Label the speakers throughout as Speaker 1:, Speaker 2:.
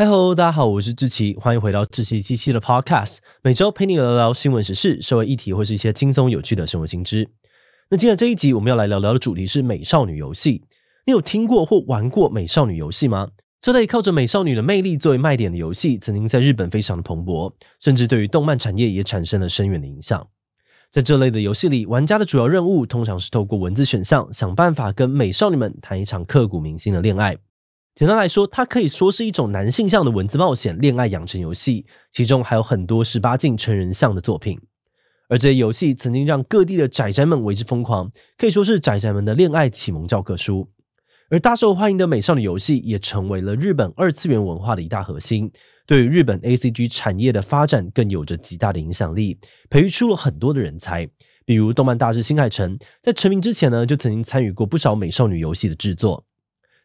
Speaker 1: 嗨喽，大家好，我是志奇，欢迎回到志奇七七的 Podcast，每周陪你聊聊新闻时事、社会议题或是一些轻松有趣的生活新知。那今天这一集我们要来聊聊的主题是美少女游戏。你有听过或玩过美少女游戏吗？这类靠着美少女的魅力作为卖点的游戏，曾经在日本非常的蓬勃，甚至对于动漫产业也产生了深远的影响。在这类的游戏里，玩家的主要任务通常是透过文字选项，想办法跟美少女们谈一场刻骨铭心的恋爱。简单来说，它可以说是一种男性向的文字冒险恋爱养成游戏，其中还有很多十八禁成人向的作品。而这些游戏曾经让各地的宅宅们为之疯狂，可以说是宅宅们的恋爱启蒙教科书。而大受欢迎的美少女游戏也成为了日本二次元文化的一大核心，对于日本 ACG 产业的发展更有着极大的影响力，培育出了很多的人才。比如动漫大师新海诚，在成名之前呢，就曾经参与过不少美少女游戏的制作。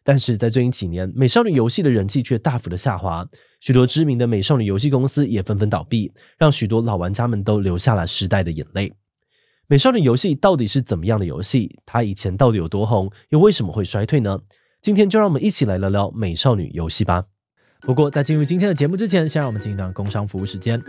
Speaker 1: 但是在最近几年，美少女游戏的人气却大幅的下滑，许多知名的美少女游戏公司也纷纷倒闭，让许多老玩家们都流下了时代的眼泪。美少女游戏到底是怎么样的游戏？它以前到底有多红，又为什么会衰退呢？今天就让我们一起来聊聊美少女游戏吧。不过在进入今天的节目之前，先让我们进一段工商服务时间。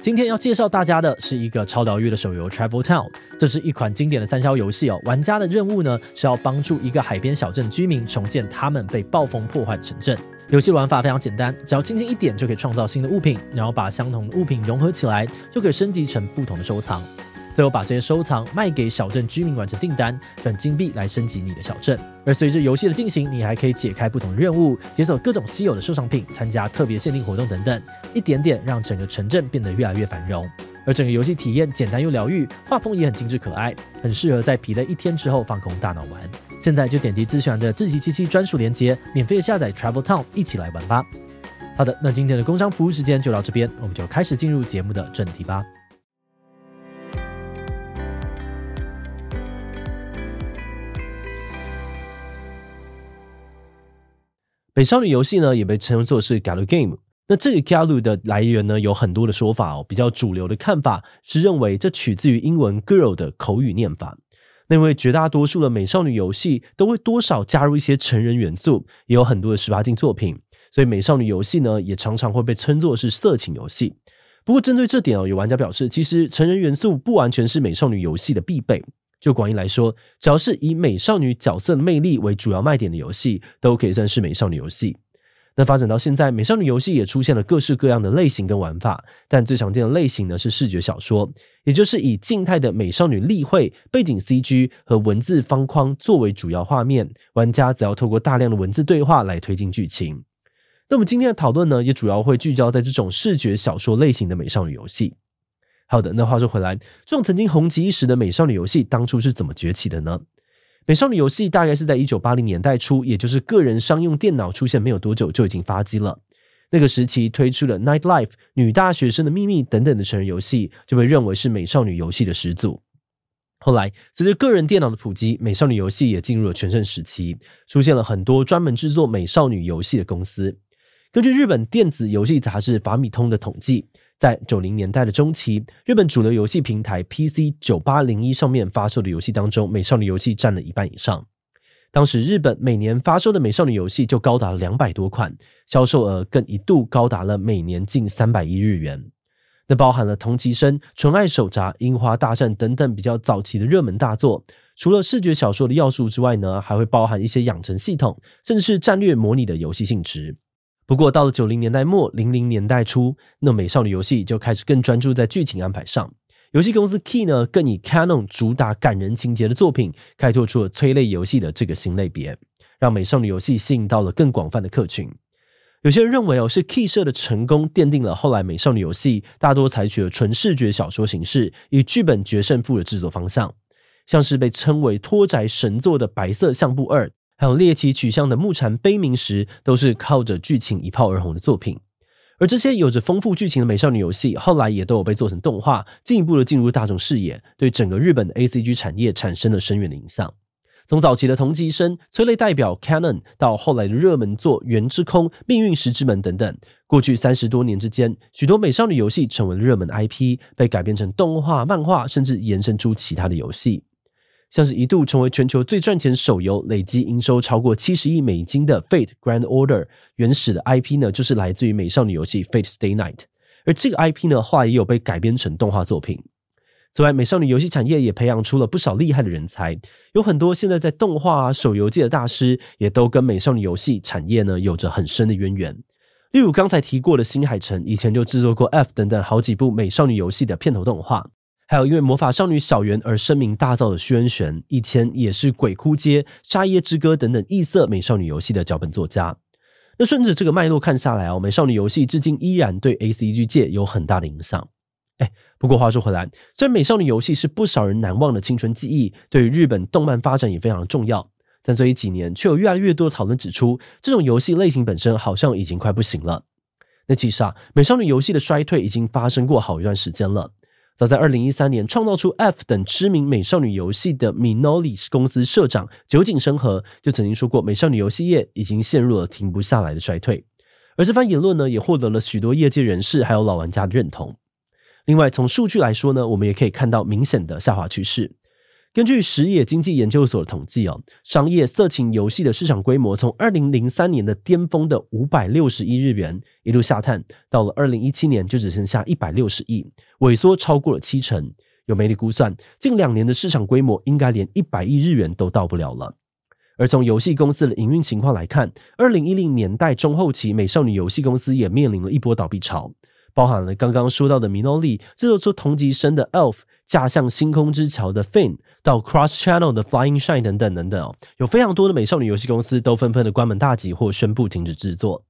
Speaker 1: 今天要介绍大家的是一个超疗愈的手游《Travel Town》，这是一款经典的三消游戏哦。玩家的任务呢是要帮助一个海边小镇居民重建他们被暴风破坏的城镇。游戏玩法非常简单，只要轻轻一点就可以创造新的物品，然后把相同的物品融合起来，就可以升级成不同的收藏。最后把这些收藏卖给小镇居民完成订单，赚金币来升级你的小镇。而随着游戏的进行，你还可以解开不同的任务，解锁各种稀有的收藏品，参加特别限定活动等等，一点点让整个城镇变得越来越繁荣。而整个游戏体验简单又疗愈，画风也很精致可爱，很适合在疲累一天之后放空大脑玩。现在就点击资讯栏的志祺七七专属链接，免费下载 Travel Town，一起来玩吧。好的，那今天的工商服务时间就到这边，我们就开始进入节目的正题吧。美少女游戏呢，也被称作是 Galgame。那这个 Galou 的来源呢，有很多的说法哦。比较主流的看法是认为这取自于英文 girl 的口语念法。那因为绝大多数的美少女游戏都会多少加入一些成人元素，也有很多的十八禁作品，所以美少女游戏呢，也常常会被称作是色情游戏。不过针对这点哦，有玩家表示，其实成人元素不完全是美少女游戏的必备。就广义来说，只要是以美少女角色的魅力为主要卖点的游戏，都可以算是美少女游戏。那发展到现在，美少女游戏也出现了各式各样的类型跟玩法，但最常见的类型呢是视觉小说，也就是以静态的美少女立绘、背景 CG 和文字方框作为主要画面，玩家只要透过大量的文字对话来推进剧情。那么今天的讨论呢，也主要会聚焦在这种视觉小说类型的美少女游戏。好的，那话说回来，这种曾经红极一时的美少女游戏当初是怎么崛起的呢？美少女游戏大概是在一九八零年代初，也就是个人商用电脑出现没有多久就已经发迹了。那个时期推出了《Night Life》、《女大学生的秘密》等等的成人游戏，就被认为是美少女游戏的始祖。后来随着个人电脑的普及，美少女游戏也进入了全盛时期，出现了很多专门制作美少女游戏的公司。根据日本电子游戏杂志法米通的统计。在九零年代的中期，日本主流游戏平台 PC 九八零一上面发售的游戏当中，美少女游戏占了一半以上。当时日本每年发售的美少女游戏就高达两百多款，销售额更一度高达了每年近三百亿日元。那包含了同期生、纯爱手札、樱花大战等等比较早期的热门大作。除了视觉小说的要素之外呢，还会包含一些养成系统，甚至是战略模拟的游戏性质。不过，到了九零年代末、零零年代初，那美少女游戏就开始更专注在剧情安排上。游戏公司 Key 呢，更以 Canon 主打感人情节的作品，开拓出了催泪游戏的这个新类别，让美少女游戏吸引到了更广泛的客群。有些人认为哦，是 Key 社的成功奠定了后来美少女游戏大多采取了纯视觉小说形式，以剧本决胜负的制作方向，像是被称为拖宅神作的《白色相簿二》。还有猎奇取向的《木蝉悲鸣时》都是靠着剧情一炮而红的作品，而这些有着丰富剧情的美少女游戏，后来也都有被做成动画，进一步的进入大众视野，对整个日本的 ACG 产业产生了深远的影响。从早期的同级生催泪代表 Canon，到后来的热门作《缘之空》《命运石之门》等等，过去三十多年之间，许多美少女游戏成为了热门 IP，被改编成动画、漫画，甚至延伸出其他的游戏。像是一度成为全球最赚钱手游，累计营收超过七十亿美金的《Fate Grand Order》，原始的 IP 呢，就是来自于美少女游戏《Fate Stay Night》，而这个 IP 呢，后来也有被改编成动画作品。此外，美少女游戏产业也培养出了不少厉害的人才，有很多现在在动画啊、手游界的大师，也都跟美少女游戏产业呢有着很深的渊源。例如刚才提过的新海诚，以前就制作过 F 等等好几部美少女游戏的片头动画。还有因为魔法少女小圆而声名大噪的须恩玄，以前也是鬼哭街、沙耶之歌等等异色美少女游戏的脚本作家。那顺着这个脉络看下来哦，美少女游戏至今依然对 ACG 界有很大的影响。哎，不过话说回来，虽然美少女游戏是不少人难忘的青春记忆，对于日本动漫发展也非常的重要，但最近几年却有越来越多的讨论指出，这种游戏类型本身好像已经快不行了。那其实啊，美少女游戏的衰退已经发生过好一段时间了。早在二零一三年，创造出 F 等知名美少女游戏的 Minoli 公司社长酒井伸和就曾经说过，美少女游戏业已经陷入了停不下来的衰退。而这番言论呢，也获得了许多业界人士还有老玩家的认同。另外，从数据来说呢，我们也可以看到明显的下滑趋势。根据时野经济研究所的统计哦，商业色情游戏的市场规模从二零零三年的巅峰的五百六十亿日元一路下探，到了二零一七年就只剩下一百六十亿，萎缩超过了七成。有媒体估算，近两年的市场规模应该连一百亿日元都到不了了。而从游戏公司的营运情况来看，二零一零年代中后期，美少女游戏公司也面临了一波倒闭潮，包含了刚刚说到的 Minoli 制作出同级生的 Elf。架向星空之桥的 Finn 到 Cross Channel 的 Flying Shine 等等等等哦，有非常多的美少女游戏公司都纷纷的关门大吉或宣布停止制作。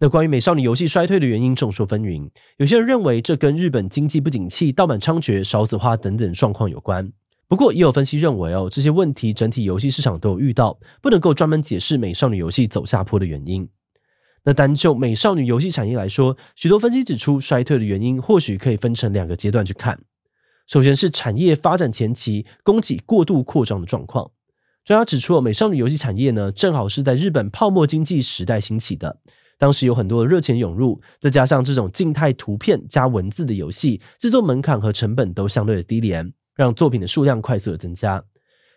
Speaker 1: 那关于美少女游戏衰退的原因众说纷纭，有些人认为这跟日本经济不景气、盗版猖獗、少子化等等状况有关。不过也有分析认为哦，这些问题整体游戏市场都有遇到，不能够专门解释美少女游戏走下坡的原因。那单就美少女游戏产业来说，许多分析指出衰退的原因或许可以分成两个阶段去看。首先是产业发展前期供给过度扩张的状况。专家指出，美少女游戏产业呢，正好是在日本泡沫经济时代兴起的，当时有很多的热钱涌入，再加上这种静态图片加文字的游戏，制作门槛和成本都相对的低廉，让作品的数量快速的增加。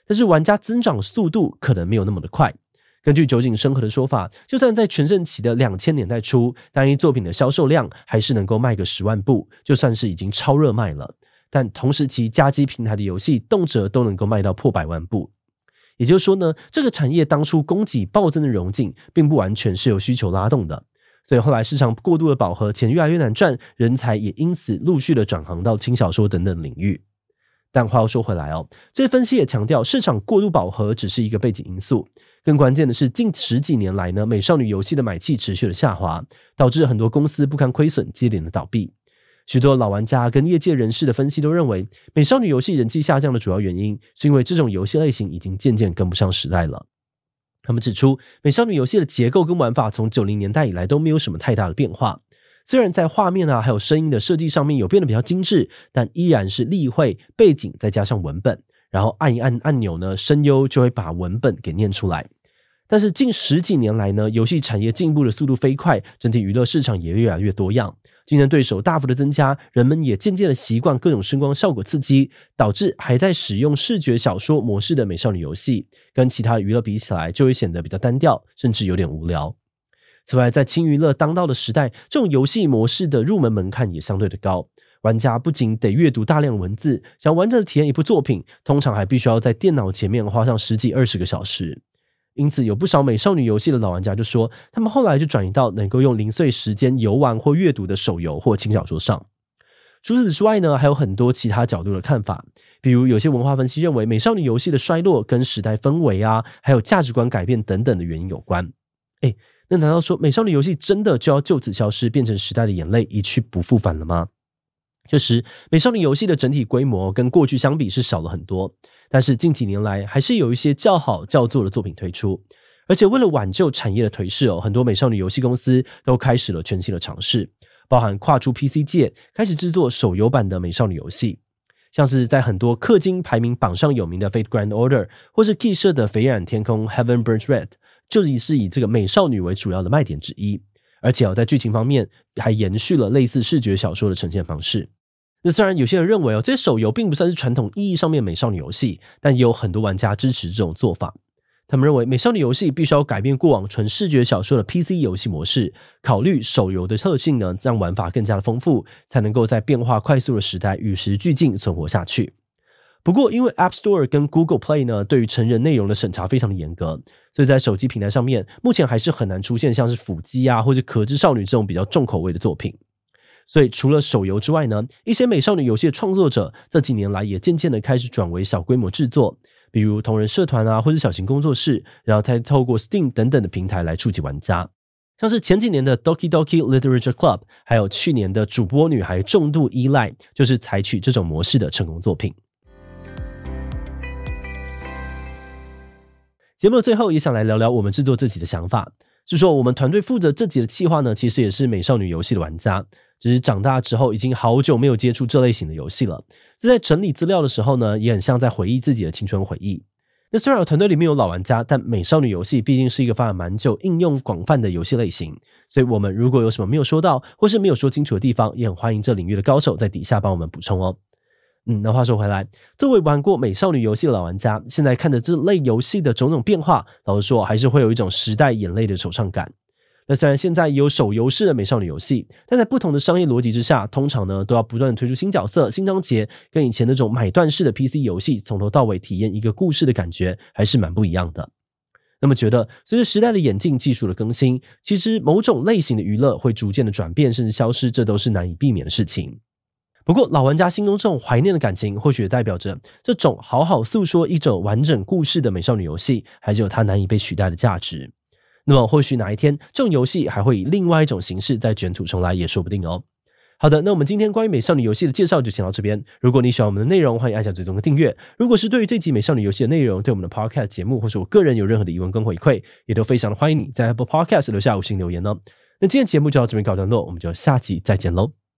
Speaker 1: 但是玩家增长速度可能没有那么的快。根据酒井伸和的说法，就算在全盛期的两千年代初，单一作品的销售量还是能够卖个十万部，就算是已经超热卖了。但同时其家机平台的游戏动辄都能够卖到破百万部，也就是说呢，这个产业当初供给暴增的融景，并不完全是由需求拉动的。所以后来市场过度的饱和，钱越来越难赚，人才也因此陆续的转行到轻小说等等领域。但话又说回来哦，这分析也强调，市场过度饱和只是一个背景因素，更关键的是近十几年来呢，美少女游戏的买气持续的下滑，导致很多公司不堪亏损，接连的倒闭。许多老玩家跟业界人士的分析都认为，美少女游戏人气下降的主要原因，是因为这种游戏类型已经渐渐跟不上时代了。他们指出，美少女游戏的结构跟玩法从九零年代以来都没有什么太大的变化，虽然在画面啊还有声音的设计上面有变得比较精致，但依然是立绘背景再加上文本，然后按一按按钮呢，声优就会把文本给念出来。但是近十几年来呢，游戏产业进步的速度飞快，整体娱乐市场也越来越多样。竞争对手大幅的增加，人们也渐渐的习惯各种声光效果刺激，导致还在使用视觉小说模式的美少女游戏，跟其他娱乐比起来，就会显得比较单调，甚至有点无聊。此外，在轻娱乐当道的时代，这种游戏模式的入门门槛也相对的高，玩家不仅得阅读大量文字，想完整的体验一部作品，通常还必须要在电脑前面花上十几二十个小时。因此，有不少美少女游戏的老玩家就说，他们后来就转移到能够用零碎时间游玩或阅读的手游或轻小说上。除此之外呢，还有很多其他角度的看法，比如有些文化分析认为，美少女游戏的衰落跟时代氛围啊，还有价值观改变等等的原因有关。诶，那难道说美少女游戏真的就要就此消失，变成时代的眼泪，一去不复返了吗？确实，美少女游戏的整体规模跟过去相比是少了很多。但是近几年来，还是有一些较好较座的作品推出，而且为了挽救产业的颓势哦，很多美少女游戏公司都开始了全新的尝试，包含跨出 PC 界，开始制作手游版的美少女游戏，像是在很多氪金排名榜上有名的《Fate Grand Order》，或是 Key 社的《绯染天空》（Heaven Burns Red），就已是以这个美少女为主要的卖点之一，而且哦，在剧情方面还延续了类似视觉小说的呈现方式。那虽然有些人认为哦，这些手游并不算是传统意义上面美少女游戏，但也有很多玩家支持这种做法。他们认为美少女游戏必须要改变过往纯视觉小说的 PC 游戏模式，考虑手游的特性呢，让玩法更加的丰富，才能够在变化快速的时代与时俱进存活下去。不过，因为 App Store 跟 Google Play 呢，对于成人内容的审查非常的严格，所以在手机平台上面，目前还是很难出现像是腐姬啊或者壳之少女这种比较重口味的作品。所以，除了手游之外呢，一些美少女游戏的创作者这几年来也渐渐的开始转为小规模制作，比如同人社团啊，或者小型工作室，然后再透过 Steam 等等的平台来触及玩家。像是前几年的 Doki Doki Literature Club，还有去年的主播女孩重度依赖，就是采取这种模式的成功作品。节目的最后也想来聊聊我们制作自己的想法，是说我们团队负责这集的企划呢，其实也是美少女游戏的玩家。只是长大之后，已经好久没有接触这类型的游戏了。在整理资料的时候呢，也很像在回忆自己的青春回忆。那虽然团队里面有老玩家，但美少女游戏毕竟是一个发展蛮久、应用广泛的游戏类型。所以，我们如果有什么没有说到，或是没有说清楚的地方，也很欢迎这领域的高手在底下帮我们补充哦。嗯，那话说回来，作为玩过美少女游戏的老玩家，现在看着这类游戏的种种变化，老实说，还是会有一种时代眼泪的惆怅感。那虽然现在有手游式的美少女游戏，但在不同的商业逻辑之下，通常呢都要不断推出新角色、新章节，跟以前那种买断式的 PC 游戏从头到尾体验一个故事的感觉还是蛮不一样的。那么觉得随着时代的演进、技术的更新，其实某种类型的娱乐会逐渐的转变甚至消失，这都是难以避免的事情。不过老玩家心中这种怀念的感情，或许也代表着这种好好诉说一种完整故事的美少女游戏，还是有它难以被取代的价值。那么，或许哪一天，这种游戏还会以另外一种形式再卷土重来，也说不定哦。好的，那我们今天关于美少女游戏的介绍就先到这边。如果你喜欢我们的内容，欢迎按下最终的订阅。如果是对于这集美少女游戏的内容，对我们的 Podcast 节目，或是我个人有任何的疑问跟回馈，也都非常的欢迎你在 Apple Podcast 留下五星留言哦。那今天节目就到这边告一段落，我们就下集再见喽。